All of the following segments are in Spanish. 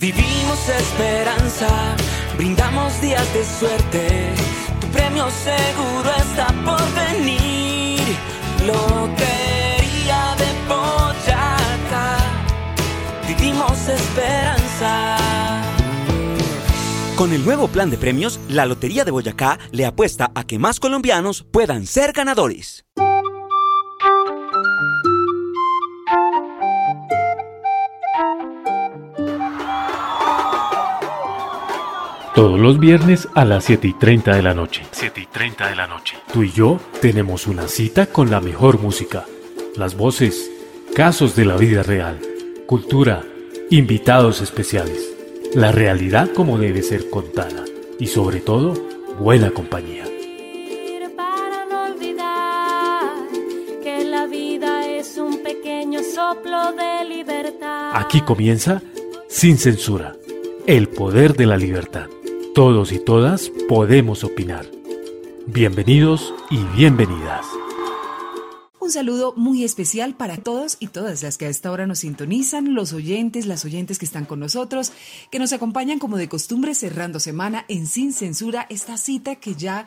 Vivimos esperanza, brindamos días de suerte. Tu premio seguro está por venir. Lotería de Boyacá. Vivimos esperanza. Con el nuevo plan de premios, la Lotería de Boyacá le apuesta a que más colombianos puedan ser ganadores. Todos los viernes a las 7 y 30 de la noche. 7 y 30 de la noche. Tú y yo tenemos una cita con la mejor música. Las voces, casos de la vida real, cultura, invitados especiales. La realidad como debe ser contada. Y sobre todo, buena compañía. Para no olvidar que la vida es un pequeño soplo de libertad. Aquí comienza Sin Censura. El poder de la libertad. Todos y todas podemos opinar. Bienvenidos y bienvenidas. Un saludo muy especial para todos y todas las que a esta hora nos sintonizan, los oyentes, las oyentes que están con nosotros, que nos acompañan como de costumbre cerrando semana en Sin Censura, esta cita que ya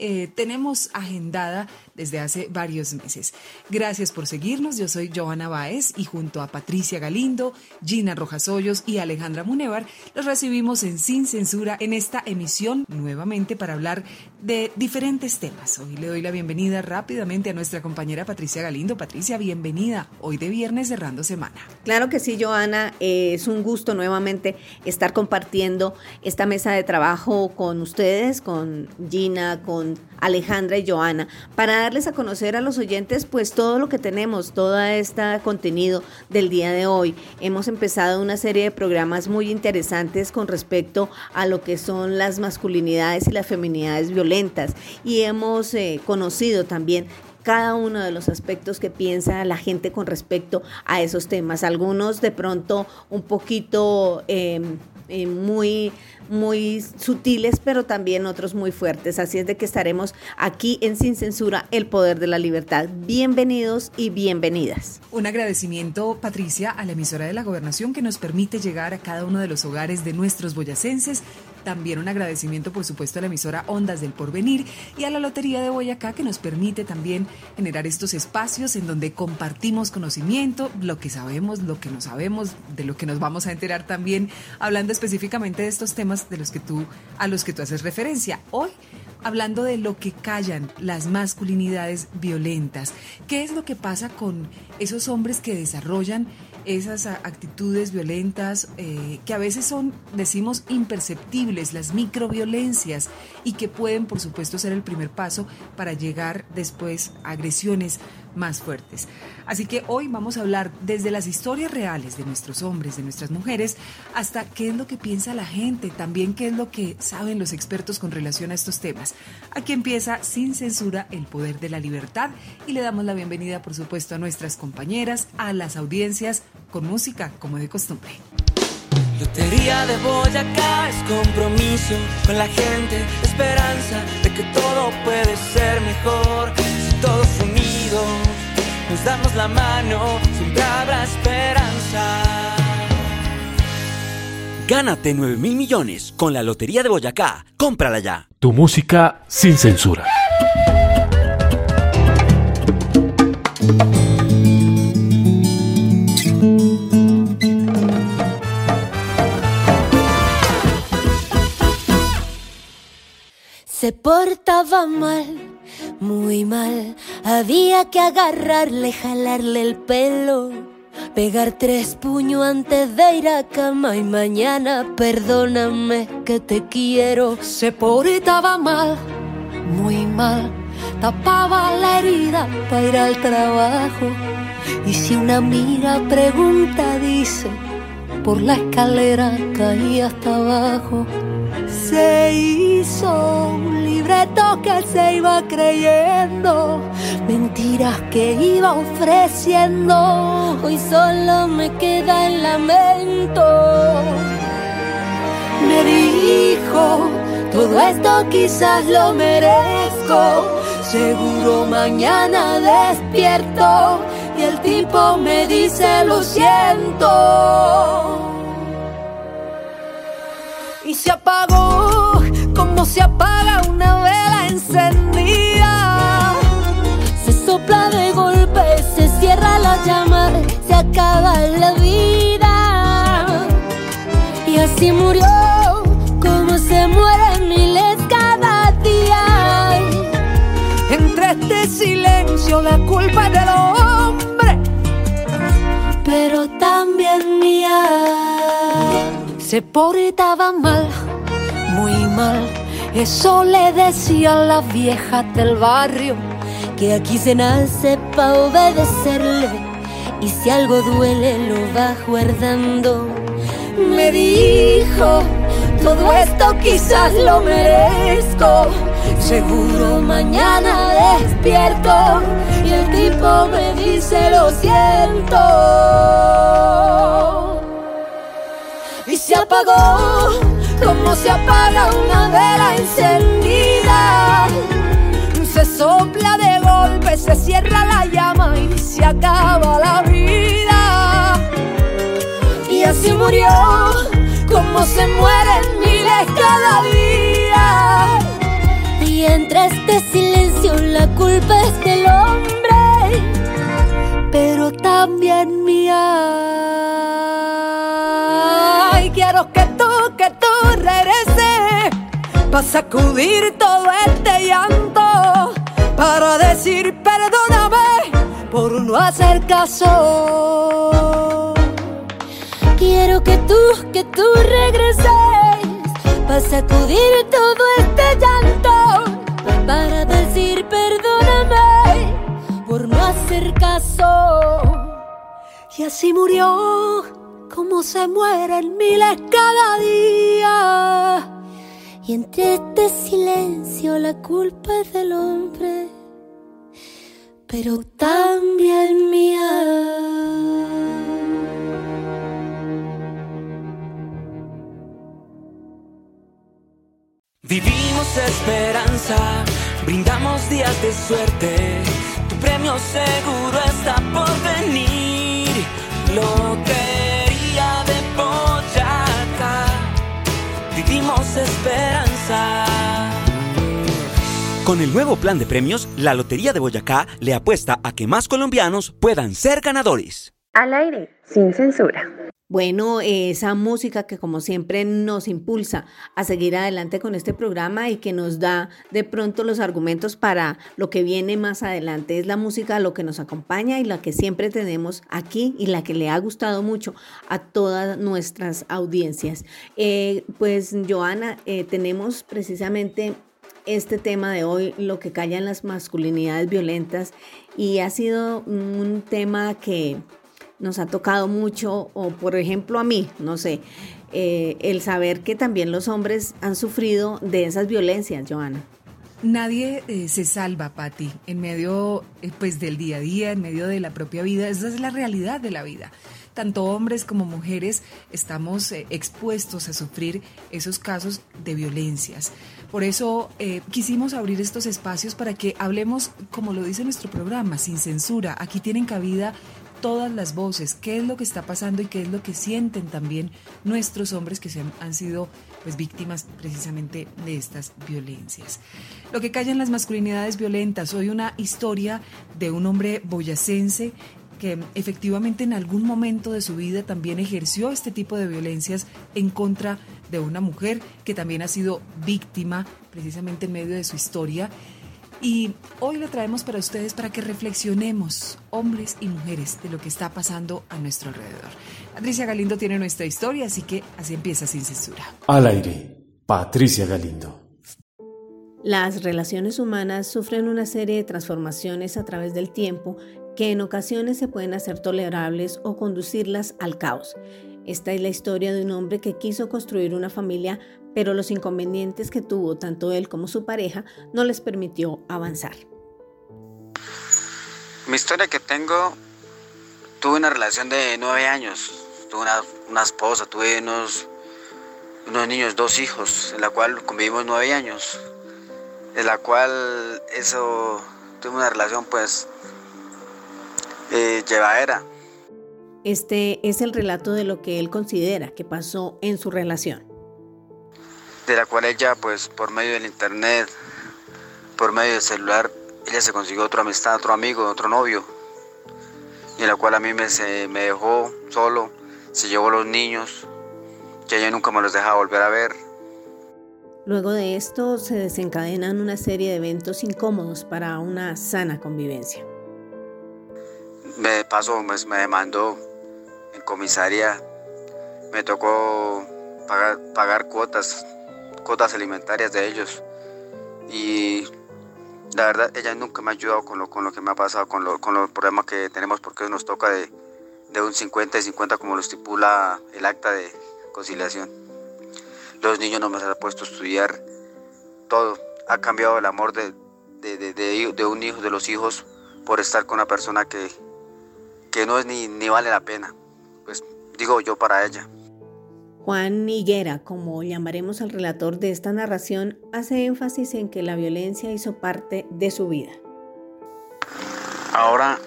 eh, tenemos agendada desde hace varios meses. Gracias por seguirnos. Yo soy Joana Báez y junto a Patricia Galindo, Gina Rojas Hoyos y Alejandra Munevar los recibimos en Sin Censura en esta emisión nuevamente para hablar de diferentes temas. Hoy le doy la bienvenida rápidamente a nuestra compañera Patricia Galindo. Patricia, bienvenida. Hoy de viernes cerrando semana. Claro que sí, Joana. Eh, es un gusto nuevamente estar compartiendo esta mesa de trabajo con ustedes, con Gina, con Alejandra y Joana, para darles a conocer a los oyentes pues todo lo que tenemos, todo este contenido del día de hoy. Hemos empezado una serie de programas muy interesantes con respecto a lo que son las masculinidades y las feminidades violentas y hemos eh, conocido también cada uno de los aspectos que piensa la gente con respecto a esos temas. Algunos de pronto un poquito em, eh, muy muy sutiles, pero también otros muy fuertes. Así es de que estaremos aquí en Sin Censura, el poder de la libertad. Bienvenidos y bienvenidas. Un agradecimiento, Patricia, a la emisora de la gobernación que nos permite llegar a cada uno de los hogares de nuestros boyacenses también un agradecimiento, por supuesto, a la emisora Ondas del Porvenir y a la Lotería de Boyacá que nos permite también generar estos espacios en donde compartimos conocimiento, lo que sabemos, lo que no sabemos, de lo que nos vamos a enterar también, hablando específicamente de estos temas de los que tú, a los que tú haces referencia. Hoy hablando de lo que callan las masculinidades violentas. ¿Qué es lo que pasa con esos hombres que desarrollan esas actitudes violentas eh, que a veces son, decimos, imperceptibles, las microviolencias, y que pueden, por supuesto, ser el primer paso para llegar después a agresiones más fuertes. Así que hoy vamos a hablar desde las historias reales de nuestros hombres, de nuestras mujeres, hasta qué es lo que piensa la gente, también qué es lo que saben los expertos con relación a estos temas. Aquí empieza sin censura el poder de la libertad y le damos la bienvenida, por supuesto, a nuestras compañeras, a las audiencias, con música como de costumbre. Lotería de Boyacá es compromiso con la gente, esperanza de que todo puede ser mejor si todos unidos nos damos la mano, siempre habrá esperanza. Gánate 9 mil millones con la Lotería de Boyacá. Cómprala ya. Tu música sin censura. Se portaba mal muy mal. Había que agarrarle, jalarle el pelo, pegar tres puños antes de ir a cama y mañana perdóname que te quiero. Se portaba mal, muy mal. Tapaba la herida para ir al trabajo. Y si una amiga pregunta, dice, por la escalera caí hasta abajo. Se hizo un libreto que se iba creyendo, mentiras que iba ofreciendo. Hoy solo me queda el lamento. Me dijo, todo esto quizás lo merezco. Seguro mañana despierto y el tipo me dice lo siento. Y se apagó como se apaga una vela encendida. Se sopla de golpe, se cierra la llama, se acaba la vida. Y así murió como se mueren miles cada día. Entre este silencio la culpa es del Se portaba mal, muy mal. Eso le decían las viejas del barrio, que aquí se nace pa' obedecerle. Y si algo duele, lo va guardando. Me dijo, todo esto quizás lo merezco. Seguro mañana despierto y el tipo me dice lo siento se apagó como se apaga una vela encendida. Se sopla de golpe, se cierra la llama y se acaba la vida. Y así murió como se mueren miles cada día. Y entre este silencio la culpa es del hombre, pero también mía. Para sacudir todo este llanto, para decir perdóname por no hacer caso. Quiero que tú, que tú regreses para sacudir todo este llanto, para decir perdóname por no hacer caso. Y así murió como se mueren miles cada día. Y entre este silencio la culpa es del hombre, pero también mía. Vivimos esperanza, brindamos días de suerte. Tu premio seguro está por venir. Lotería Con el nuevo plan de premios, la Lotería de Boyacá le apuesta a que más colombianos puedan ser ganadores. Al aire, sin censura. Bueno, esa música que como siempre nos impulsa a seguir adelante con este programa y que nos da de pronto los argumentos para lo que viene más adelante. Es la música lo que nos acompaña y la que siempre tenemos aquí y la que le ha gustado mucho a todas nuestras audiencias. Eh, pues Joana, eh, tenemos precisamente este tema de hoy, lo que callan las masculinidades violentas y ha sido un tema que nos ha tocado mucho, o por ejemplo a mí, no sé, eh, el saber que también los hombres han sufrido de esas violencias, Joana. Nadie eh, se salva, Patti, en medio eh, pues del día a día, en medio de la propia vida. Esa es la realidad de la vida. Tanto hombres como mujeres estamos expuestos a sufrir esos casos de violencias. Por eso quisimos abrir estos espacios para que hablemos, como lo dice nuestro programa, sin censura. Aquí tienen cabida todas las voces, qué es lo que está pasando y qué es lo que sienten también nuestros hombres que se han, sido pues víctimas precisamente de estas violencias. Lo que callan las masculinidades violentas, hoy una historia de un hombre boyacense que efectivamente en algún momento de su vida también ejerció este tipo de violencias en contra de una mujer que también ha sido víctima precisamente en medio de su historia y hoy le traemos para ustedes para que reflexionemos, hombres y mujeres, de lo que está pasando a nuestro alrededor. Patricia Galindo tiene nuestra historia, así que así empieza sin censura. Al aire, Patricia Galindo. Las relaciones humanas sufren una serie de transformaciones a través del tiempo que en ocasiones se pueden hacer tolerables o conducirlas al caos. Esta es la historia de un hombre que quiso construir una familia, pero los inconvenientes que tuvo tanto él como su pareja no les permitió avanzar. Mi historia que tengo, tuve una relación de nueve años, tuve una, esposa, tuve unos, unos niños, dos hijos, en la cual convivimos nueve años, en la cual eso, tuve una relación pues eh, llevadera. Este es el relato de lo que él considera que pasó en su relación. De la cual ella pues por medio del internet, por medio del celular, ella se consiguió otra amistad, otro amigo, otro novio, y en la cual a mí me, se, me dejó solo, se llevó los niños, que ella nunca me los dejaba volver a ver. Luego de esto se desencadenan una serie de eventos incómodos para una sana convivencia. Me pasó, me, me demandó en comisaría, me tocó pagar, pagar cuotas, cuotas alimentarias de ellos. Y la verdad, ella nunca me ha ayudado con lo, con lo que me ha pasado, con, lo, con los problemas que tenemos, porque nos toca de, de un 50 y 50 como lo estipula el acta de conciliación. Los niños no me han puesto a estudiar, todo. Ha cambiado el amor de, de, de, de un hijo, de los hijos, por estar con una persona que, que no es ni, ni vale la pena. Pues digo yo para ella. Juan Higuera, como llamaremos al relator de esta narración, hace énfasis en que la violencia hizo parte de su vida. Ahora,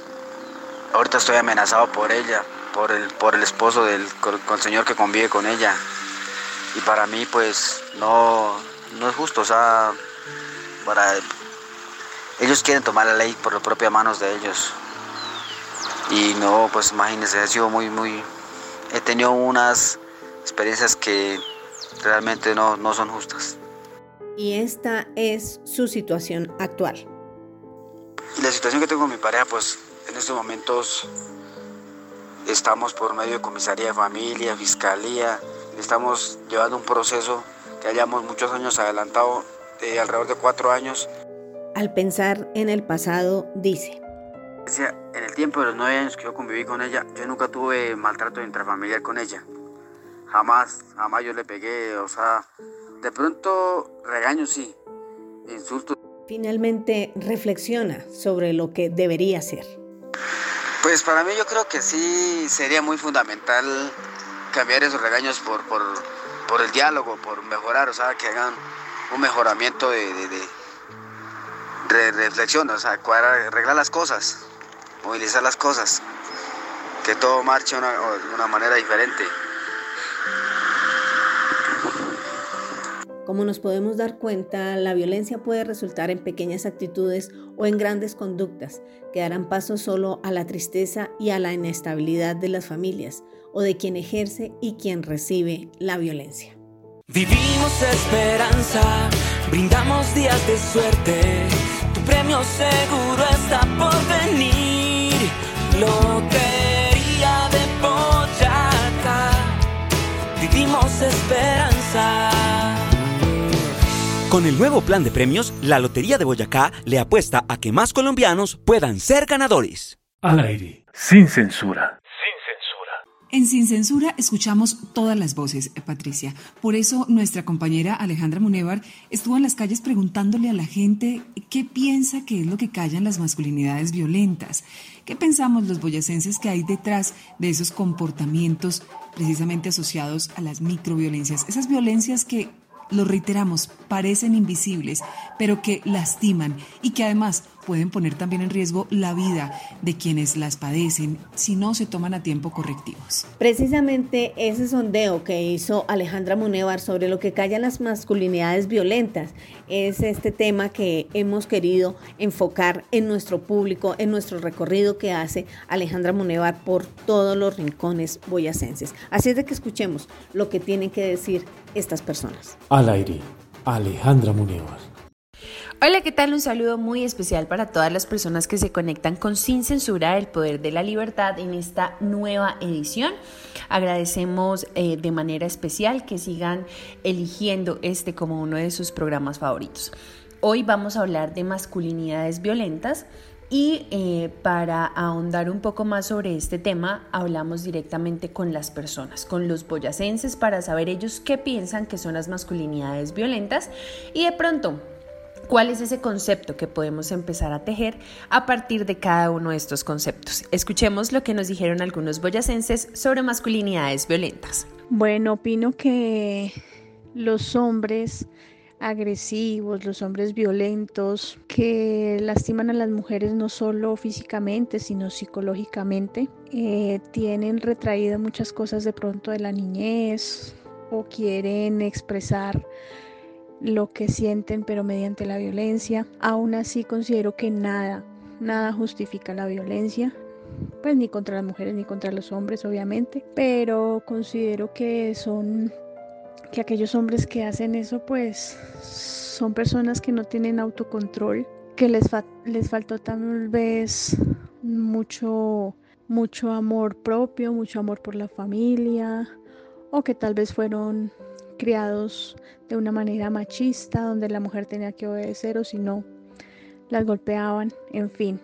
ahorita estoy amenazado por ella, por el, por el esposo del con, señor que convive con ella. Y para mí, pues, no, no es justo, o sea, para ellos quieren tomar la ley por las propias manos de ellos. Y no, pues imagínense, he sido muy, muy, he tenido unas experiencias que realmente no, no son justas. Y esta es su situación actual. Y la situación que tengo con mi pareja, pues en estos momentos estamos por medio de comisaría de familia, fiscalía, estamos llevando un proceso que hayamos muchos años adelantado, de alrededor de cuatro años. Al pensar en el pasado, dice. En el tiempo de los nueve años que yo conviví con ella, yo nunca tuve maltrato intrafamiliar con ella. Jamás, jamás yo le pegué, o sea, de pronto regaños sí, insultos. Finalmente reflexiona sobre lo que debería ser. Pues para mí yo creo que sí sería muy fundamental cambiar esos regaños por, por, por el diálogo, por mejorar, o sea, que hagan un mejoramiento de, de, de, de reflexión, o sea, cuadrar, arreglar las cosas, movilizar las cosas, que todo marche de una, una manera diferente. Como nos podemos dar cuenta, la violencia puede resultar en pequeñas actitudes o en grandes conductas que darán paso solo a la tristeza y a la inestabilidad de las familias o de quien ejerce y quien recibe la violencia. Vivimos esperanza, brindamos días de suerte, tu premio seguro está por venir. Lotería esperanza. Con el nuevo plan de premios, la Lotería de Boyacá le apuesta a que más colombianos puedan ser ganadores. Al aire, sin censura. En Sin Censura escuchamos todas las voces, Patricia. Por eso nuestra compañera Alejandra Munevar estuvo en las calles preguntándole a la gente qué piensa que es lo que callan las masculinidades violentas. ¿Qué pensamos los boyacenses que hay detrás de esos comportamientos precisamente asociados a las microviolencias? Esas violencias que lo reiteramos, parecen invisibles, pero que lastiman y que además pueden poner también en riesgo la vida de quienes las padecen si no se toman a tiempo correctivos. Precisamente ese sondeo que hizo Alejandra Munevar sobre lo que callan las masculinidades violentas es este tema que hemos querido enfocar en nuestro público, en nuestro recorrido que hace Alejandra Munevar por todos los rincones boyacenses. Así es de que escuchemos lo que tienen que decir estas personas. Al aire, Alejandra Munevar. Hola, ¿qué tal? Un saludo muy especial para todas las personas que se conectan con Sin Censura, el Poder de la Libertad en esta nueva edición. Agradecemos eh, de manera especial que sigan eligiendo este como uno de sus programas favoritos. Hoy vamos a hablar de masculinidades violentas y eh, para ahondar un poco más sobre este tema, hablamos directamente con las personas, con los boyacenses, para saber ellos qué piensan que son las masculinidades violentas y de pronto ¿Cuál es ese concepto que podemos empezar a tejer a partir de cada uno de estos conceptos? Escuchemos lo que nos dijeron algunos boyacenses sobre masculinidades violentas. Bueno, opino que los hombres agresivos, los hombres violentos, que lastiman a las mujeres no solo físicamente, sino psicológicamente, eh, tienen retraídas muchas cosas de pronto de la niñez o quieren expresar lo que sienten, pero mediante la violencia. Aún así considero que nada, nada justifica la violencia, pues ni contra las mujeres ni contra los hombres, obviamente, pero considero que son que aquellos hombres que hacen eso, pues son personas que no tienen autocontrol, que les, les faltó tal vez mucho, mucho amor propio, mucho amor por la familia, o que tal vez fueron criados de una manera machista, donde la mujer tenía que obedecer o si no, las golpeaban, en fin.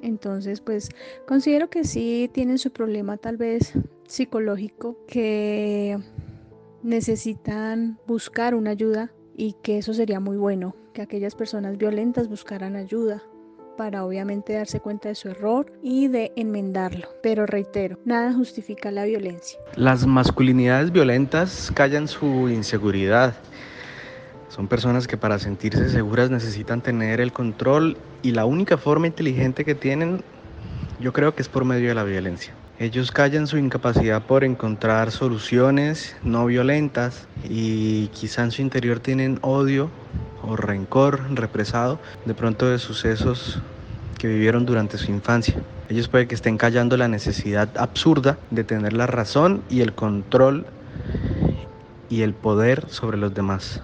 Entonces, pues considero que sí tienen su problema tal vez psicológico, que necesitan buscar una ayuda y que eso sería muy bueno, que aquellas personas violentas buscaran ayuda para obviamente darse cuenta de su error y de enmendarlo. Pero reitero, nada justifica la violencia. Las masculinidades violentas callan su inseguridad. Son personas que para sentirse seguras necesitan tener el control y la única forma inteligente que tienen yo creo que es por medio de la violencia. Ellos callan su incapacidad por encontrar soluciones no violentas y quizá en su interior tienen odio o rencor represado de pronto de sucesos que vivieron durante su infancia. Ellos puede que estén callando la necesidad absurda de tener la razón y el control y el poder sobre los demás.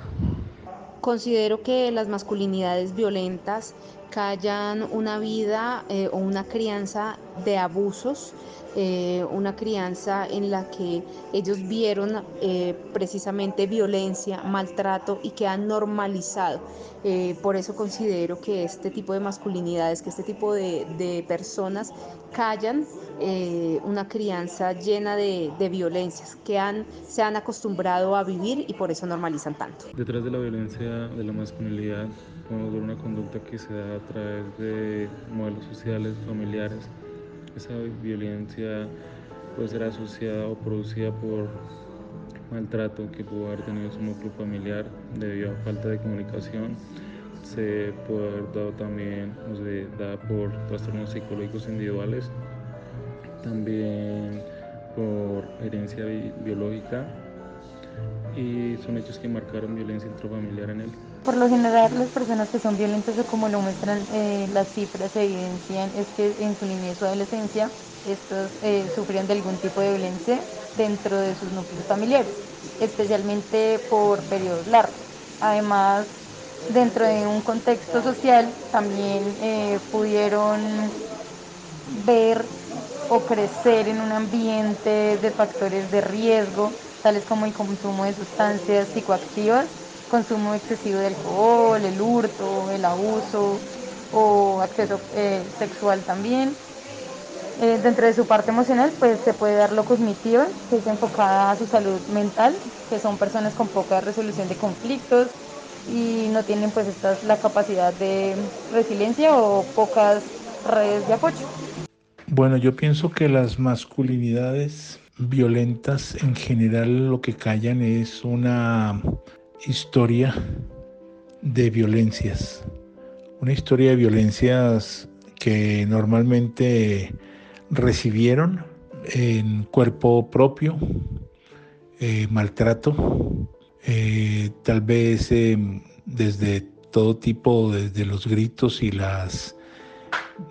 Considero que las masculinidades violentas callan una vida eh, o una crianza de abusos eh, una crianza en la que ellos vieron eh, precisamente violencia, maltrato y que han normalizado. Eh, por eso considero que este tipo de masculinidades, que este tipo de, personas callan una crianza llena de, violencias que se han acostumbrado a vivir y por eso normalizan tanto. Detrás de la violencia de la masculinidad podemos ver una conducta que se da a través de modelos sociales, familiares, esa violencia puede ser asociada o producida por maltrato que pudo haber tenido su núcleo familiar debido a falta de comunicación. Se puede haber dado también, o se da por trastornos psicológicos individuales, también por herencia biológica y son hechos que marcaron violencia intrafamiliar en él. Por lo general, las personas que son violentas o como lo muestran eh, las cifras evidencian es que en su niñez o adolescencia estos eh, sufrían de algún tipo de violencia dentro de sus núcleos familiares, especialmente por periodos largos. Además, dentro de un contexto social también eh, pudieron ver o crecer en un ambiente de factores de riesgo, tales como el consumo de sustancias psicoactivas consumo excesivo de alcohol, el hurto, el abuso o acceso eh, sexual también. Eh, dentro de su parte emocional, pues se puede dar lo cognitivo, que es enfocada a su salud mental, que son personas con poca resolución de conflictos y no tienen pues esta, la capacidad de resiliencia o pocas redes de apoyo. Bueno, yo pienso que las masculinidades violentas en general lo que callan es una historia de violencias, una historia de violencias que normalmente recibieron en cuerpo propio, eh, maltrato, eh, tal vez em, desde todo tipo, desde los gritos y las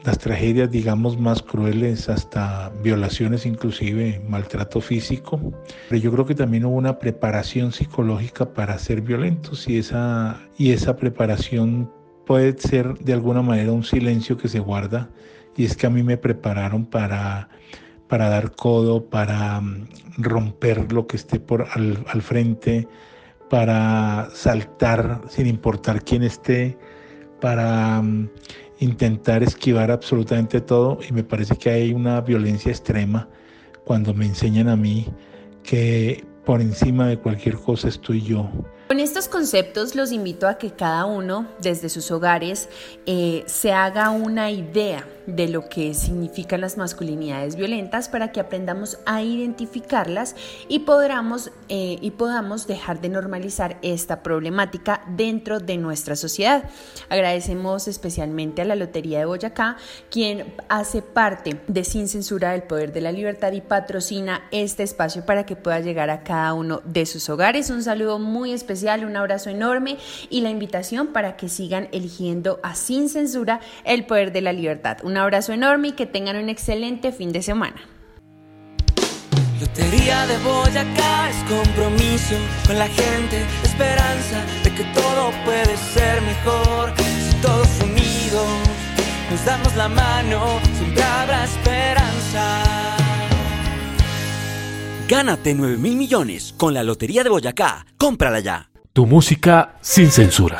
las tragedias, digamos, más crueles, hasta violaciones, inclusive maltrato físico. Pero yo creo que también hubo una preparación psicológica para ser violentos y esa, y esa preparación puede ser de alguna manera un silencio que se guarda. Y es que a mí me prepararon para, para dar codo, para mm, romper lo que esté por al, al frente, para saltar sin importar quién esté, para mm, intentar esquivar absolutamente todo y me parece que hay una violencia extrema cuando me enseñan a mí que por encima de cualquier cosa estoy yo. Con estos conceptos los invito a que cada uno desde sus hogares eh, se haga una idea de lo que significan las masculinidades violentas para que aprendamos a identificarlas y podamos, eh, y podamos dejar de normalizar esta problemática dentro de nuestra sociedad. Agradecemos especialmente a la Lotería de Boyacá, quien hace parte de Sin Censura del Poder de la Libertad y patrocina este espacio para que pueda llegar a cada uno de sus hogares. Un saludo muy especial un abrazo enorme y la invitación para que sigan eligiendo a Sin Censura el poder de la libertad. Abrazo enorme y que tengan un excelente fin de semana. Lotería de Boyacá es compromiso con la gente, esperanza de que todo puede ser mejor. Si todos unidos nos damos la mano, siempre habrá esperanza. Gánate 9 mil millones con la Lotería de Boyacá. Cómprala ya. Tu música sin censura.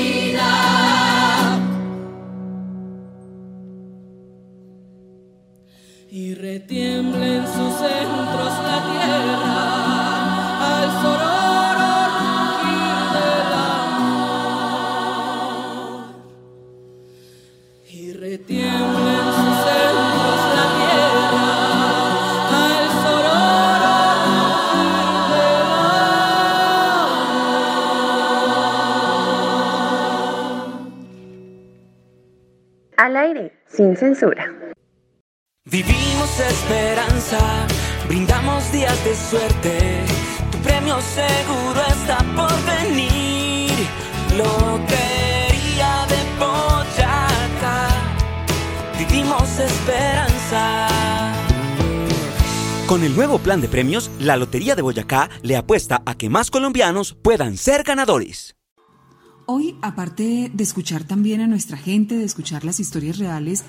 Y retiembla en sus centros la tierra al sororo rugir del amor. Y retiembla en sus centros la tierra al sororo rugir del Al aire, sin censura. Vivimos esperanza, brindamos días de suerte. Tu premio seguro está por venir. Lotería de Boyacá. Vivimos esperanza. Con el nuevo plan de premios, la Lotería de Boyacá le apuesta a que más colombianos puedan ser ganadores. Hoy, aparte de escuchar también a nuestra gente, de escuchar las historias reales,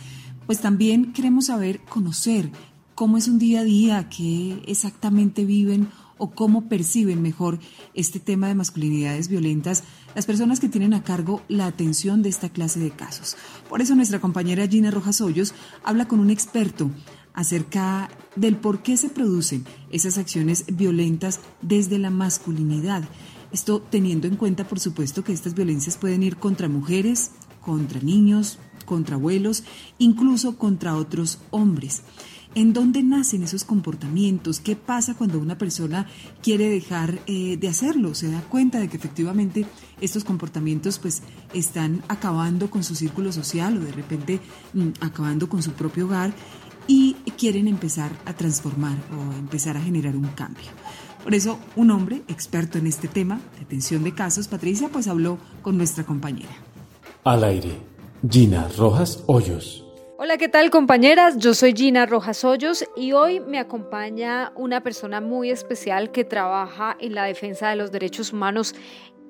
pues también queremos saber, conocer cómo es un día a día, qué exactamente viven o cómo perciben mejor este tema de masculinidades violentas las personas que tienen a cargo la atención de esta clase de casos. Por eso nuestra compañera Gina Rojas Hoyos habla con un experto acerca del por qué se producen esas acciones violentas desde la masculinidad. Esto teniendo en cuenta, por supuesto, que estas violencias pueden ir contra mujeres, contra niños, contra abuelos, incluso contra otros hombres. ¿En dónde nacen esos comportamientos? ¿Qué pasa cuando una persona quiere dejar eh, de hacerlo? Se da cuenta de que efectivamente estos comportamientos pues están acabando con su círculo social o de repente mm, acabando con su propio hogar y quieren empezar a transformar o empezar a generar un cambio. Por eso, un hombre experto en este tema de atención de casos, Patricia, pues habló con nuestra compañera. Al aire, Gina Rojas Hoyos. Hola, ¿qué tal compañeras? Yo soy Gina Rojas Hoyos y hoy me acompaña una persona muy especial que trabaja en la defensa de los derechos humanos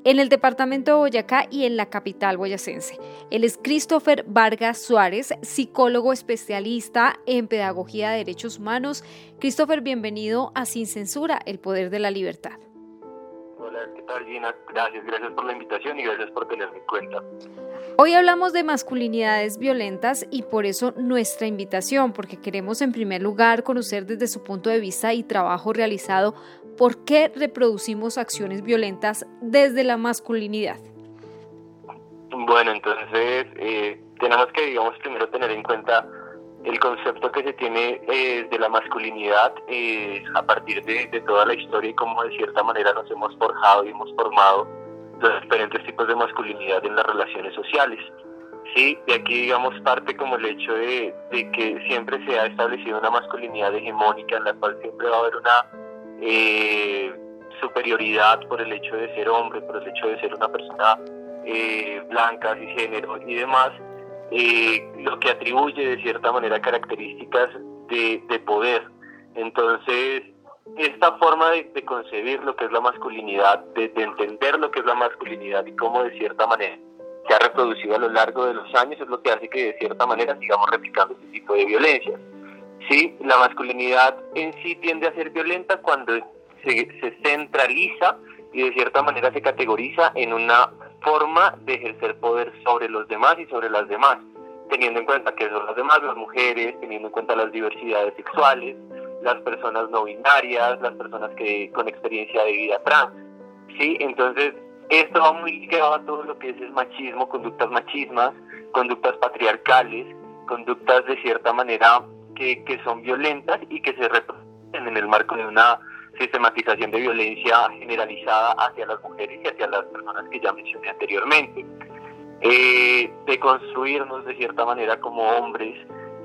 en el departamento de Boyacá y en la capital boyacense. Él es Christopher Vargas Suárez, psicólogo especialista en pedagogía de derechos humanos. Christopher, bienvenido a Sin Censura, el poder de la libertad. Hola, ¿qué tal Gina? Gracias, gracias por la invitación y gracias por tenerme en cuenta. Hoy hablamos de masculinidades violentas y por eso nuestra invitación, porque queremos en primer lugar conocer desde su punto de vista y trabajo realizado por qué reproducimos acciones violentas desde la masculinidad. Bueno, entonces eh, tenemos que, digamos, primero tener en cuenta el concepto que se tiene eh, de la masculinidad eh, a partir de, de, toda la historia y cómo de cierta manera nos hemos forjado y hemos formado los diferentes tipos de masculinidad en las relaciones sociales. Sí, de aquí digamos parte como el hecho de, de que siempre se ha establecido una masculinidad hegemónica en la cual siempre va a haber una eh, superioridad por el hecho de ser hombre, por el hecho de ser una persona eh, blanca, género y demás, eh, lo que atribuye de cierta manera características de poder. Entonces, esta forma de, concebir lo que es la masculinidad, de, entender lo que es la masculinidad y cómo de cierta manera se ha reproducido a lo largo de los años es lo que hace que de cierta manera sigamos replicando este tipo de violencia. Sí, la masculinidad en sí tiende a ser violenta cuando se, se centraliza y de cierta manera se categoriza en una forma de ejercer poder sobre los demás y sobre las demás, teniendo en cuenta que son las demás, las mujeres, teniendo en cuenta las diversidades sexuales, las personas no binarias, las personas que con experiencia de vida trans. ¿sí? Entonces, esto va muy ligado a todo lo que es el machismo, conductas machismas, conductas patriarcales, conductas de cierta manera que, que son violentas y que se reproducen en el marco de una sistematización de violencia generalizada hacia las mujeres y hacia las personas que ya mencioné anteriormente. Eh, de construirnos de cierta manera como hombres,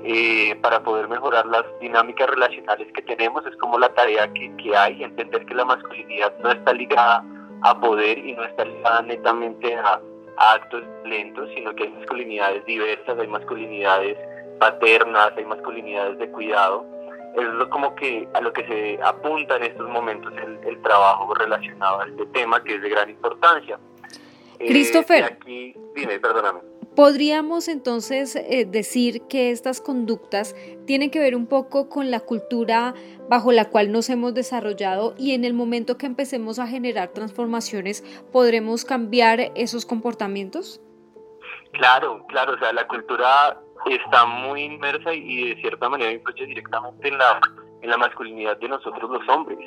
eh, para poder mejorar las dinámicas relacionales que tenemos. Es como la tarea que, que hay, entender que la masculinidad no está ligada a poder y no está ligada netamente a, actos lentos, sino que hay masculinidades diversas, hay masculinidades paternas, hay masculinidades de cuidado. Es lo, como que a lo que se apunta en estos momentos el, el trabajo relacionado a este tema que es de gran importancia. Christopher. Eh, aquí, dime, perdóname. Podríamos entonces eh, decir que estas conductas tienen que ver un poco con la cultura bajo la cual nos hemos desarrollado y en el momento que empecemos a generar transformaciones, ¿podremos cambiar esos comportamientos? Claro, claro, o sea, la cultura está muy inmersa y de cierta manera influye directamente en la, en la masculinidad de nosotros los hombres.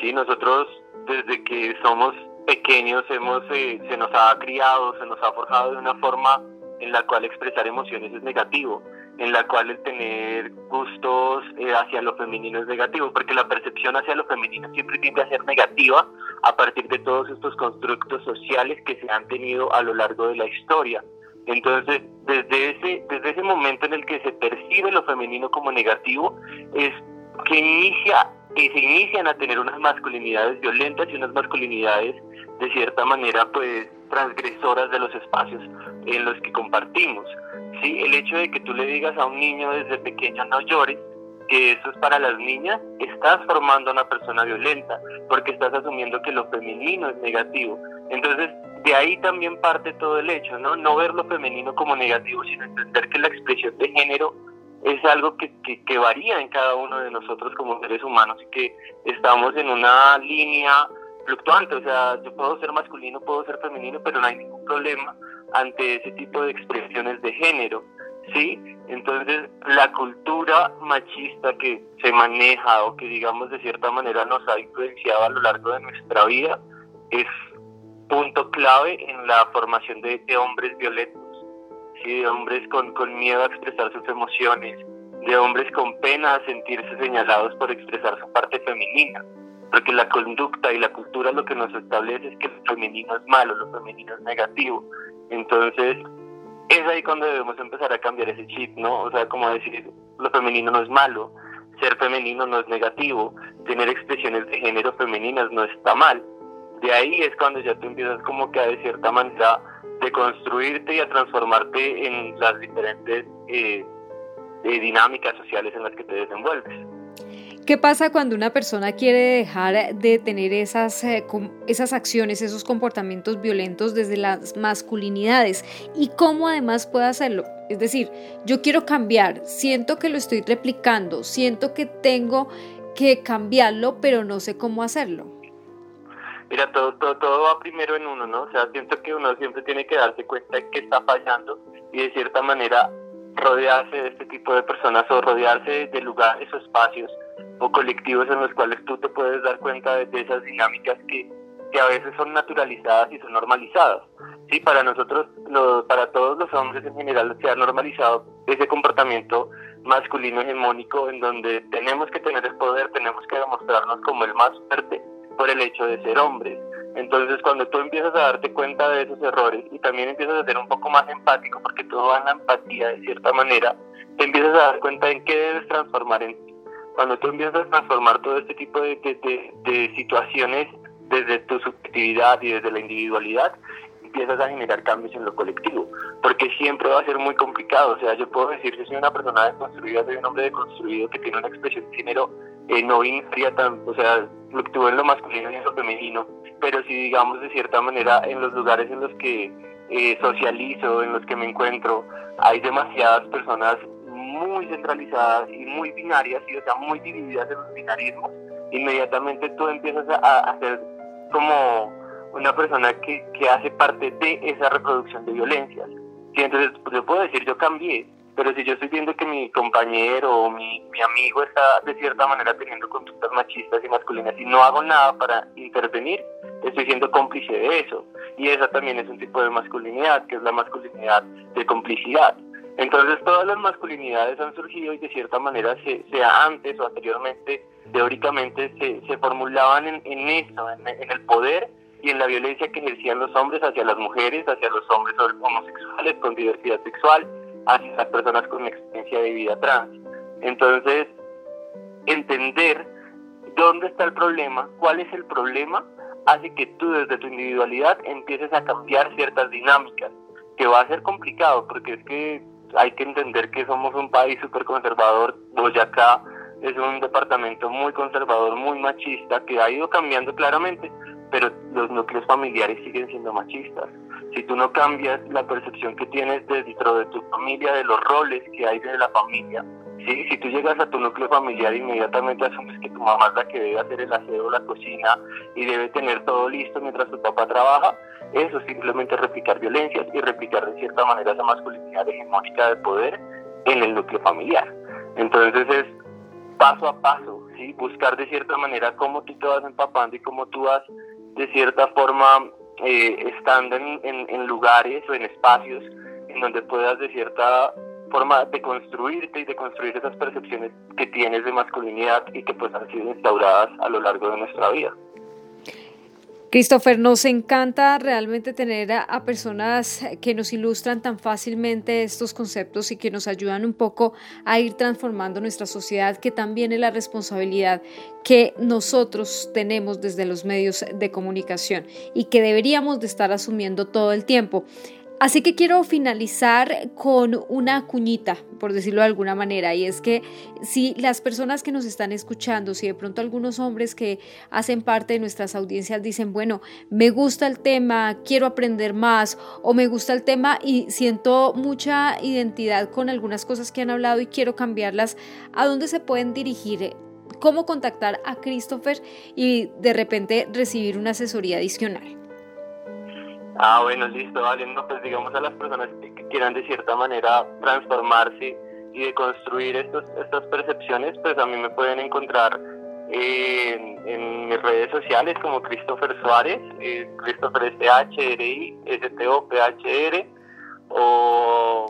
Sí, nosotros desde que somos pequeños hemos, eh, se nos ha criado, se nos ha forjado de una forma en la cual expresar emociones es negativo, en la cual el tener gustos eh, hacia lo femenino es negativo, porque la percepción hacia lo femenino siempre tiende a ser negativa a partir de todos estos constructos sociales que se han tenido a lo largo de la historia. Entonces, desde ese, desde ese momento en el que se percibe lo femenino como negativo, es que inicia, que se inician a tener unas masculinidades violentas y unas masculinidades de cierta manera, pues, transgresoras de los espacios en los que compartimos. ¿sí? El hecho de que tú le digas a un niño desde pequeño no llores, que eso es para las niñas, estás formando a una persona violenta, porque estás asumiendo que lo femenino es negativo. Entonces, de ahí también parte todo el hecho, ¿no? No ver lo femenino como negativo, sino entender que la expresión de género es algo que, que, que varía en cada uno de nosotros como seres humanos y que estamos en una línea fluctuante, o sea, yo puedo ser masculino, puedo ser femenino, pero no hay ningún problema ante ese tipo de expresiones de género, ¿sí? Entonces, la cultura machista que se maneja o que digamos de cierta manera nos ha influenciado a lo largo de nuestra vida es punto clave en la formación de, hombres violentos, de hombres con, con miedo a expresar sus emociones, de hombres con pena a sentirse señalados por expresar su parte femenina. Porque la conducta y la cultura lo que nos establece es que lo femenino es malo, lo femenino es negativo. Entonces, es ahí cuando debemos empezar a cambiar ese chip, ¿no? O sea, como decir, lo femenino no es malo, ser femenino no es negativo, tener expresiones de género femeninas no está mal. De ahí es cuando ya tú empiezas como que a de cierta manera de construirte y a transformarte en las diferentes eh, eh, dinámicas sociales en las que te desenvuelves. ¿Qué pasa cuando una persona quiere dejar de tener esas, eh, esas acciones, esos comportamientos violentos desde las masculinidades? ¿Y cómo además puede hacerlo? Es decir, yo quiero cambiar, siento que lo estoy replicando, siento que tengo que cambiarlo, pero no sé cómo hacerlo. Mira, todo, todo, todo va primero en uno, ¿no? O sea, siento que uno siempre tiene que darse cuenta de que está fallando y de cierta manera rodearse de este tipo de personas o rodearse de lugares o espacios o colectivos en los cuales tú te puedes dar cuenta de, esas dinámicas que, que, a veces son naturalizadas y son normalizadas. Sí, para nosotros, para todos los hombres en general se ha normalizado ese comportamiento masculino hegemónico en donde tenemos que tener el poder, tenemos que demostrarnos como el más fuerte por el hecho de ser hombres. Entonces, cuando tú empiezas a darte cuenta de esos errores y también empiezas a ser un poco más empático, porque todo va en la empatía de cierta manera, te empiezas a dar cuenta en qué debes transformar en ti cuando tú empiezas a transformar todo este tipo de, de, situaciones desde tu subjetividad y desde la individualidad, empiezas a generar cambios en lo colectivo, porque siempre va a ser muy complicado, o sea, yo puedo decir que soy una persona deconstruida, soy un hombre deconstruido que tiene una expresión de género eh, no binaria, tan, o sea, fluctúa en lo masculino y en lo femenino, pero si digamos de cierta manera en los lugares en los que eh, socializo, en los que me encuentro, hay demasiadas personas muy centralizadas y muy binarias, y o sea, muy divididas en los binarismos, inmediatamente tú empiezas a, a ser como una persona que, que, hace parte de esa reproducción de violencias. Sí, entonces, pues, yo puedo decir, yo cambié, pero si yo estoy viendo que mi compañero o mi, mi amigo está de cierta manera teniendo conductas machistas y masculinas y no hago nada para intervenir, estoy siendo cómplice de eso. Y esa también es un tipo de masculinidad, que es la masculinidad de complicidad. Entonces todas las masculinidades han surgido y de cierta manera, sea antes o anteriormente, teóricamente se, se formulaban en, en eso, en, el poder y en la violencia que ejercían los hombres hacia las mujeres, hacia los hombres homosexuales con diversidad sexual, hacia las personas con experiencia de vida trans. Entonces, entender dónde está el problema, cuál es el problema, hace que tú desde tu individualidad empieces a cambiar ciertas dinámicas, que va a ser complicado, porque es que hay que entender que somos un país súper conservador. Boyacá es un departamento muy conservador, muy machista, que ha ido cambiando claramente, pero los núcleos familiares siguen siendo machistas. Si tú no cambias la percepción que tienes dentro de tu familia, de los roles que hay de la familia, ¿sí? si tú llegas a tu núcleo familiar inmediatamente asumes que tu mamá es la que debe hacer el aseo, la cocina y debe tener todo listo mientras tu papá trabaja, eso simplemente replicar violencias y replicar de cierta manera esa masculinidad hegemónica de poder en el núcleo familiar. Entonces es paso a paso, ¿sí? buscar de cierta manera cómo tú te vas empapando y cómo tú vas de cierta forma eh, estando en, en, lugares o en espacios en donde puedas de cierta forma de construirte y de construir esas percepciones que tienes de masculinidad y que pues han sido instauradas a lo largo de nuestra vida. Christopher, nos encanta realmente tener a, personas que nos ilustran tan fácilmente estos conceptos y que nos ayudan un poco a ir transformando nuestra sociedad, que también es la responsabilidad que nosotros tenemos desde los medios de comunicación y que deberíamos de estar asumiendo todo el tiempo. Así que quiero finalizar con una cuñita, por decirlo de alguna manera, y es que si las personas que nos están escuchando, si de pronto algunos hombres que hacen parte de nuestras audiencias dicen, bueno, me gusta el tema, quiero aprender más, o me gusta el tema y siento mucha identidad con algunas cosas que han hablado y quiero cambiarlas, ¿a dónde se pueden dirigir? ¿Cómo contactar a Christopher y de repente recibir una asesoría adicional? Ah, bueno, listo, vale. No, pues digamos a las personas que quieran de cierta manera transformarse y de construir estos, estas percepciones, pues a mí me pueden encontrar en, mis redes sociales como Christopher Suárez, eh, Christopher S-H-R-I, S-T-O-P-H-R, o,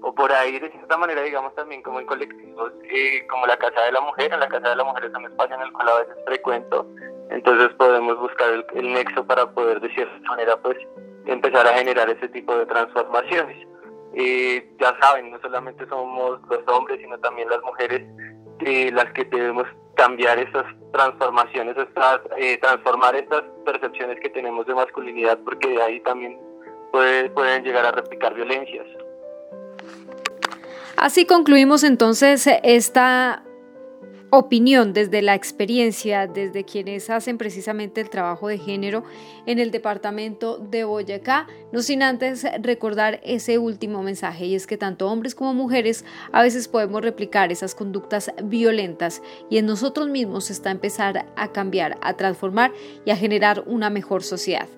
o por ahí de cierta manera, digamos también como en colectivos, eh, como la Casa de la Mujer, la Casa de la Mujer es un espacio en el cual a veces frecuento, entonces podemos buscar el, el nexo para poder de cierta manera pues empezar a generar ese tipo de transformaciones. Eh, ya saben, no solamente somos los hombres, sino también las mujeres eh, las que debemos cambiar estas transformaciones, estas, eh, transformar estas percepciones que tenemos de masculinidad, porque de ahí también pueden llegar a replicar violencias. Así concluimos entonces esta opinión desde la experiencia, desde quienes hacen precisamente el trabajo de género en el departamento de Boyacá, no sin antes recordar ese último mensaje y es que tanto hombres como mujeres a veces podemos replicar esas conductas violentas y en nosotros mismos está empezar a cambiar, a transformar y a generar una mejor sociedad.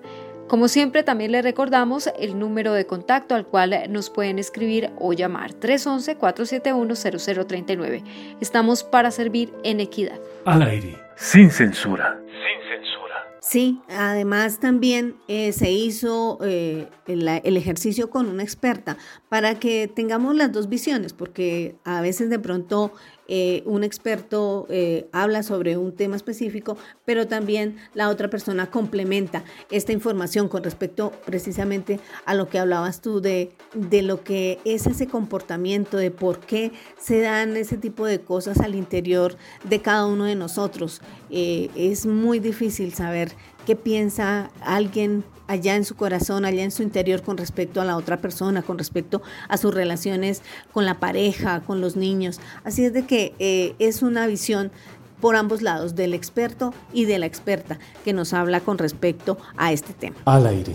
Como siempre, también le recordamos el número de contacto al cual nos pueden escribir o llamar 311-471-0039. Estamos para servir en equidad. Al aire, sin censura. Sí, además también eh, se hizo eh, el, ejercicio con una experta para que tengamos las dos visiones, porque a veces de pronto eh, un experto habla sobre un tema específico, pero también la otra persona complementa esta información con respecto precisamente a lo que hablabas tú de, de lo que es ese comportamiento, de por qué se dan ese tipo de cosas al interior de cada uno de nosotros. es muy difícil saber qué piensa alguien allá en su corazón, allá en su interior con respecto a la otra persona, con respecto a sus relaciones con la pareja, con los niños. Así es de que eh, es una visión por ambos lados, del experto y de la experta, que nos habla con respecto a este tema. Al aire,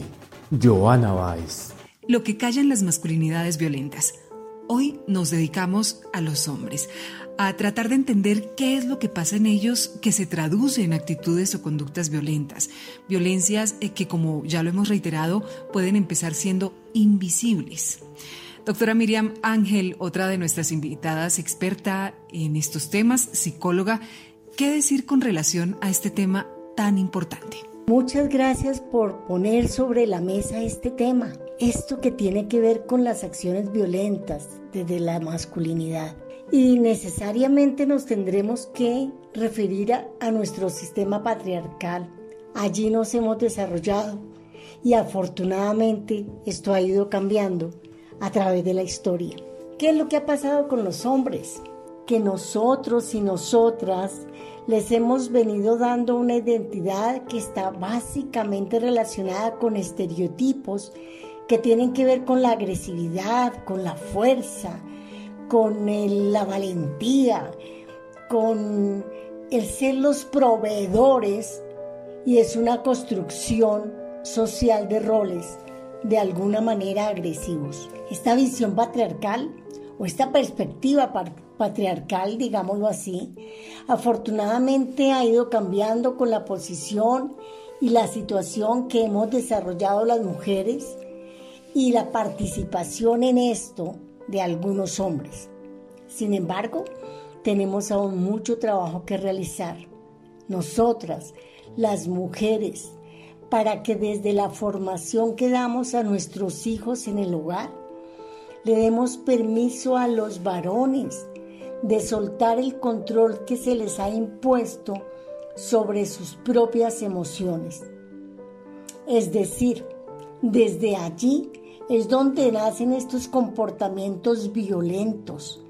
Joana Báez. Lo que callan las masculinidades violentas. Hoy nos dedicamos a los hombres, a tratar de entender qué es lo que pasa en ellos que se traduce en actitudes o conductas violentas. Violencias eh, que, como ya lo hemos reiterado, pueden empezar siendo invisibles. Doctora Miriam Ángel, otra de nuestras invitadas experta en estos temas, psicóloga, ¿qué decir con relación a este tema tan importante? Muchas gracias por poner sobre la mesa este tema, esto que tiene que ver con las acciones violentas desde la masculinidad y necesariamente nos tendremos que referir a, nuestro sistema patriarcal. Allí nos hemos desarrollado y afortunadamente esto ha ido cambiando a través de la historia. ¿Qué es lo que ha pasado con los hombres? Que nosotros y nosotras les hemos venido dando una identidad que está básicamente relacionada con estereotipos que tienen que ver con la agresividad, con la fuerza, con la valentía, con el ser los proveedores y es una construcción social de roles de alguna manera agresivos. Esta visión patriarcal o esta perspectiva patriarcal, digámoslo así, afortunadamente ha ido cambiando con la posición y la situación que hemos desarrollado las mujeres y la participación en esto de algunos hombres. Sin embargo, tenemos aún mucho trabajo que realizar. Nosotras, las mujeres, para que desde la formación que damos a nuestros hijos en el hogar, le demos permiso a los varones de soltar el control que se les ha impuesto sobre sus propias emociones. Es decir, desde allí es donde nacen estos comportamientos violentos,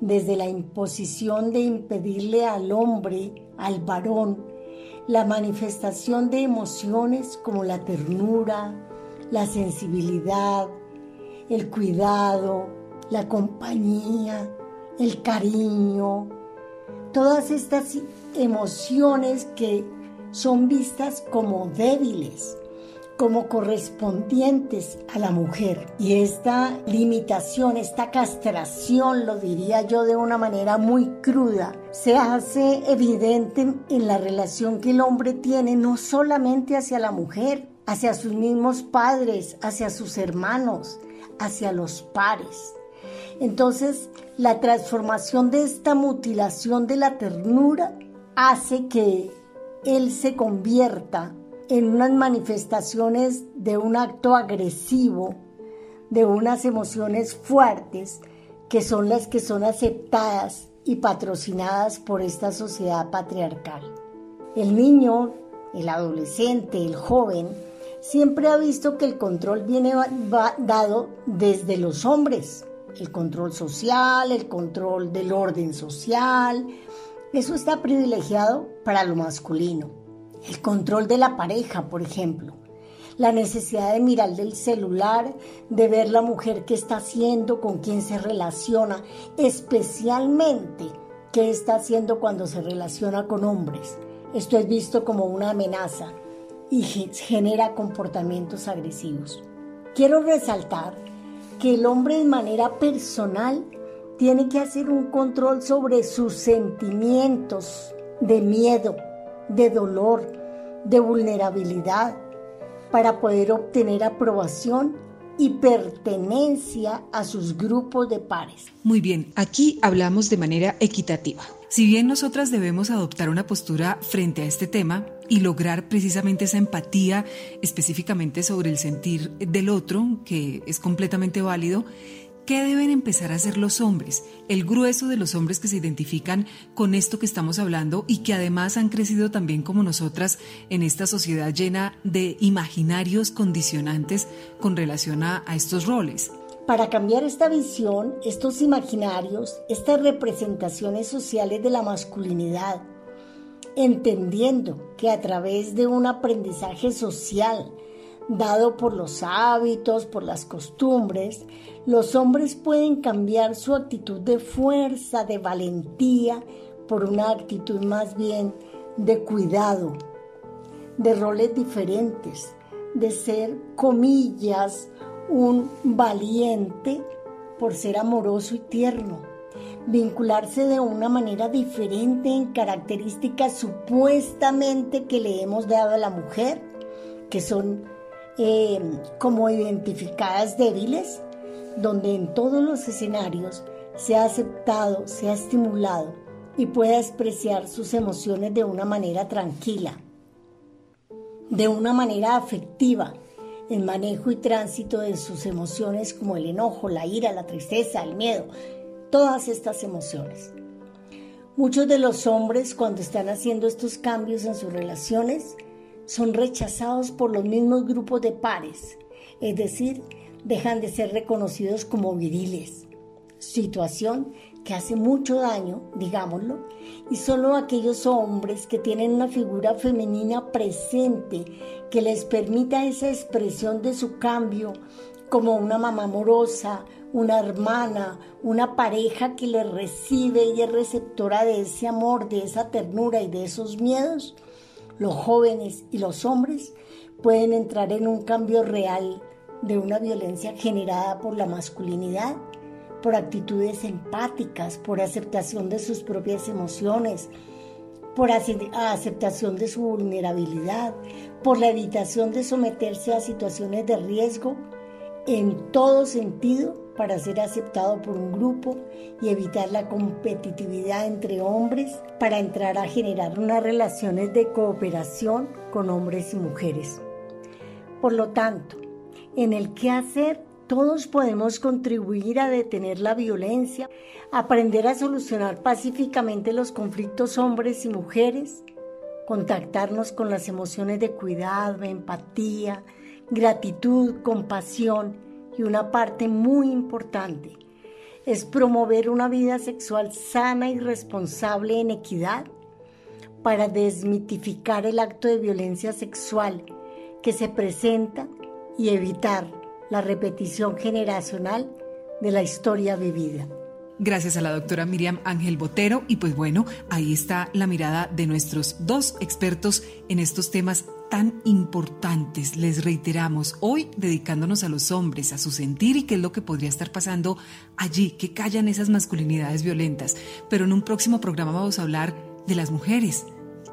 desde la imposición de impedirle al hombre, al varón, la manifestación de emociones como la ternura, la sensibilidad, el cuidado, la compañía, el cariño, todas estas emociones que son vistas como débiles como correspondientes a la mujer. Y esta limitación, esta castración, lo diría yo de una manera muy cruda, se hace evidente en la relación que el hombre tiene no solamente hacia la mujer, hacia sus mismos padres, hacia sus hermanos, hacia los pares. Entonces, la transformación de esta mutilación de la ternura hace que él se convierta en unas manifestaciones de un acto agresivo de unas emociones fuertes que son las que son aceptadas y patrocinadas por esta sociedad patriarcal. El niño, el adolescente, el joven, siempre ha visto que el control viene dado desde los hombres, el control social, el control del orden social, eso está privilegiado para lo masculino. El control de la pareja, por ejemplo. La necesidad de mirar del celular, de ver la mujer que está haciendo, con quién se relaciona, especialmente qué está haciendo cuando se relaciona con hombres. Esto es visto como una amenaza y genera comportamientos agresivos. Quiero resaltar que el hombre de manera personal tiene que hacer un control sobre sus sentimientos de miedo, de dolor, de vulnerabilidad, para poder obtener aprobación y pertenencia a sus grupos de pares. Muy bien, aquí hablamos de manera equitativa. Si bien nosotras debemos adoptar una postura frente a este tema y lograr precisamente esa empatía específicamente sobre el sentir del otro, que es completamente válido, ¿Qué deben empezar a hacer los hombres? El grueso de los hombres que se identifican con esto que estamos hablando y que además han crecido también como nosotras en esta sociedad llena de imaginarios condicionantes con relación a, estos roles. Para cambiar esta visión, estos imaginarios, estas representaciones sociales de la masculinidad, entendiendo que a través de un aprendizaje social, dado por los hábitos, por las costumbres, los hombres pueden cambiar su actitud de fuerza, de valentía, por una actitud más bien de cuidado, de roles diferentes, de ser, comillas, un valiente por ser amoroso y tierno, vincularse de una manera diferente en características supuestamente que le hemos dado a la mujer, que son eh, como identificadas débiles, donde en todos los escenarios se ha aceptado, se ha estimulado y pueda expresar sus emociones de una manera tranquila, de una manera afectiva, el manejo y tránsito de sus emociones como el enojo, la ira, la tristeza, el miedo, todas estas emociones. Muchos de los hombres cuando están haciendo estos cambios en sus relaciones son rechazados por los mismos grupos de pares, es decir, dejan de ser reconocidos como viriles, situación que hace mucho daño, digámoslo, y solo aquellos hombres que tienen una figura femenina presente que les permita esa expresión de su cambio, como una mamá amorosa, una hermana, una pareja que le recibe y es receptora de ese amor, de esa ternura y de esos miedos, los jóvenes y los hombres pueden entrar en un cambio real de una violencia generada por la masculinidad, por actitudes empáticas, por aceptación de sus propias emociones, por aceptación de su vulnerabilidad, por la evitación de someterse a situaciones de riesgo en todo sentido para ser aceptado por un grupo y evitar la competitividad entre hombres para entrar a generar unas relaciones de cooperación con hombres y mujeres. Por lo tanto, en el que hacer todos podemos contribuir a detener la violencia, aprender a solucionar pacíficamente los conflictos hombres y mujeres, contactarnos con las emociones de cuidado, empatía, gratitud, compasión y una parte muy importante es promover una vida sexual sana y responsable en equidad para desmitificar el acto de violencia sexual que se presenta y evitar la repetición generacional de la historia vivida. Gracias a la doctora Miriam Ángel Botero y pues bueno, ahí está la mirada de nuestros dos expertos en estos temas tan importantes. Les reiteramos, hoy dedicándonos a los hombres, a su sentir y qué es lo que podría estar pasando allí, que callan esas masculinidades violentas. Pero en un próximo programa vamos a hablar de las mujeres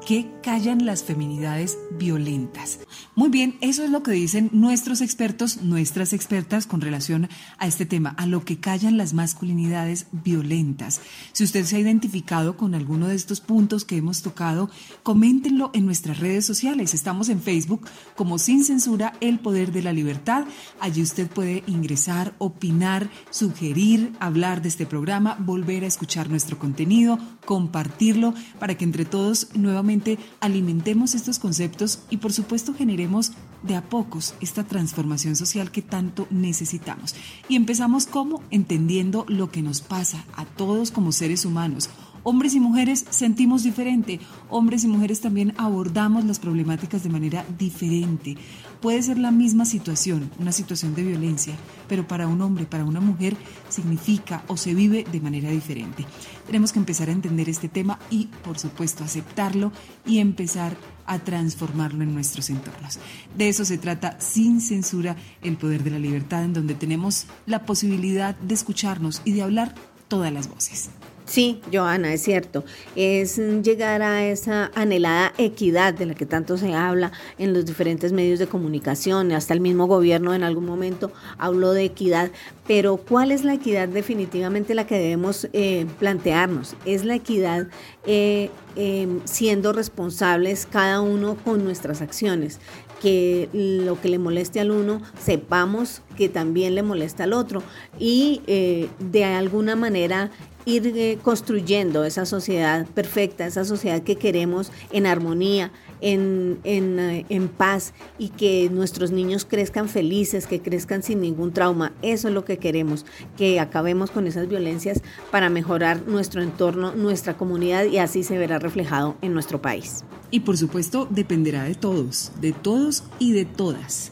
qué callan las feminidades violentas? Muy bien, eso es lo que dicen nuestros expertos, nuestras expertas con relación a este tema, a lo que callan las masculinidades violentas. Si usted se ha identificado con alguno de estos puntos que hemos tocado, coméntenlo en nuestras redes sociales. Estamos en Facebook como Sin Censura, El Poder de la Libertad. Allí usted puede ingresar, opinar, sugerir, hablar de este programa, volver a escuchar nuestro contenido, compartirlo para que entre todos nuevamente alimentemos estos conceptos y por supuesto generemos de a pocos esta transformación social que tanto necesitamos. Y empezamos como entendiendo lo que nos pasa a todos como seres humanos. Hombres y mujeres sentimos diferente, hombres y mujeres también abordamos las problemáticas de manera diferente. Puede ser la misma situación, una situación de violencia, pero para un hombre, para una mujer, significa o se vive de manera diferente. Tenemos que empezar a entender este tema y, por supuesto, aceptarlo y empezar a transformarlo en nuestros entornos. De eso se trata sin censura el poder de la libertad, en donde tenemos la posibilidad de escucharnos y de hablar todas las voces. Sí, Joana, es cierto. Es llegar a esa anhelada equidad de la que tanto se habla en los diferentes medios de comunicación. Hasta el mismo gobierno en algún momento habló de equidad. Pero ¿cuál es la equidad definitivamente la que debemos eh, plantearnos? Es la equidad eh, em, siendo responsables cada uno con nuestras acciones que lo que le moleste al uno sepamos que también le molesta al otro y eh, de alguna manera ir eh, construyendo esa sociedad perfecta, esa sociedad que queremos en armonía, en, eh, en, paz y que nuestros niños crezcan felices, que crezcan sin ningún trauma. Eso es lo que queremos, que acabemos con esas violencias para mejorar nuestro entorno, nuestra comunidad y así se verá reflejado en nuestro país. Y por supuesto dependerá de todos, de todos y de todas.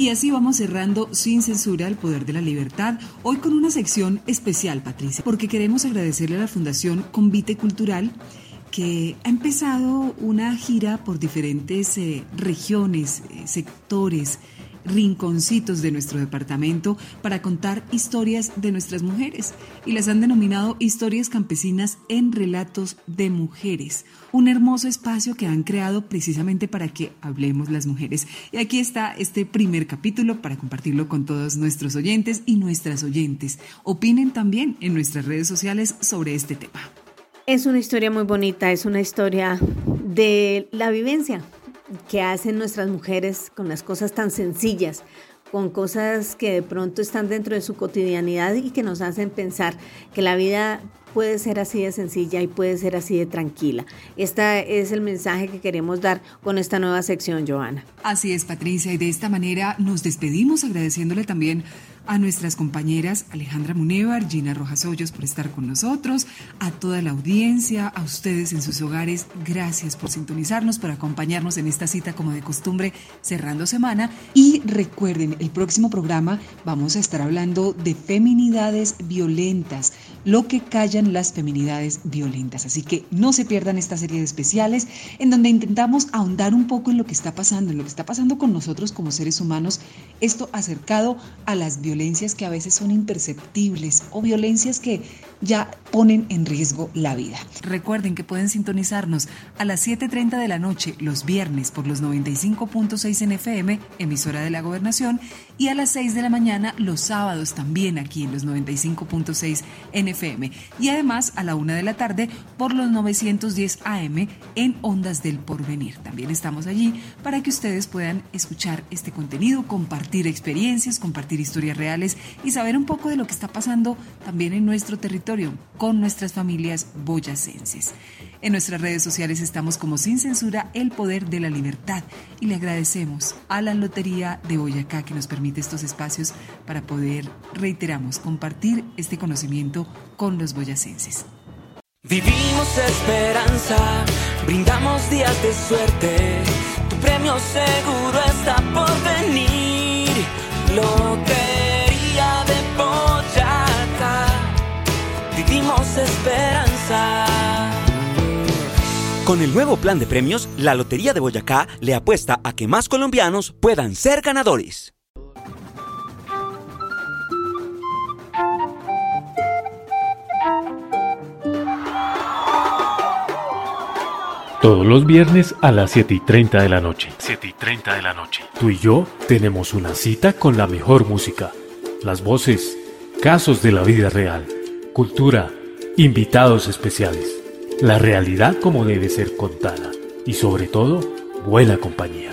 Y así vamos cerrando sin censura el poder de la libertad, hoy con una sección especial, Patricia, porque queremos agradecerle a la Fundación Convite Cultural que ha empezado una gira por diferentes eh, regiones, eh, sectores, rinconcitos de nuestro departamento para contar historias de nuestras mujeres y las han denominado historias campesinas en relatos de mujeres. Un hermoso espacio que han creado precisamente para que hablemos las mujeres. Y aquí está este primer capítulo para compartirlo con todos nuestros oyentes y nuestras oyentes. Opinen también en nuestras redes sociales sobre este tema. Es una historia muy bonita, es una historia de la vivencia que hacen nuestras mujeres con las cosas tan sencillas, con cosas que de pronto están dentro de su cotidianidad y que nos hacen pensar que la vida puede ser así de sencilla y puede ser así de tranquila. Este es el mensaje que queremos dar con esta nueva sección, Joana. Así es, Patricia, y de esta manera nos despedimos agradeciéndole también a nuestras compañeras Alejandra Munevar, Gina Rojas Hoyos por estar con nosotros, a toda la audiencia, a ustedes en sus hogares, gracias por sintonizarnos, por acompañarnos en esta cita como de costumbre cerrando semana. Y recuerden, el próximo programa vamos a estar hablando de feminidades violentas, lo que callan las feminidades violentas, así que no se pierdan esta serie de especiales en donde intentamos ahondar un poco en lo que está pasando, en lo que está pasando con nosotros como seres humanos, esto acercado a las violencias que a veces son imperceptibles o violencias que ya ponen en riesgo la vida. Recuerden que pueden sintonizarnos a las 7.30 de la noche los viernes por los 95.6 en FM, emisora de la gobernación, y a las 6 de la mañana los sábados también aquí en los 95.6 en Y además a la 1 de la tarde por los 910 AM en Ondas del Porvenir. También estamos allí para que ustedes puedan escuchar este contenido, compartir experiencias, compartir historias reales y saber un poco de lo que está pasando también en nuestro territorio con nuestras familias boyacenses. En nuestras redes sociales estamos como Sin Censura, el poder de la libertad y le agradecemos a la Lotería de Boyacá que nos permite estos espacios para poder, reiteramos, compartir este conocimiento con los boyacenses. Vivimos esperanza, brindamos días de suerte, tu premio seguro está por venir. Lotería de Boyacá, vivimos esperanza. Con el nuevo plan de premios, la Lotería de Boyacá le apuesta a que más colombianos puedan ser ganadores. Todos los viernes a las 7 y 30 de la noche. 7 y 30 de la noche. Tú y yo tenemos una cita con la mejor música. Las voces, casos de la vida real, cultura, invitados especiales. La realidad como debe ser contada. Y sobre todo, buena compañía.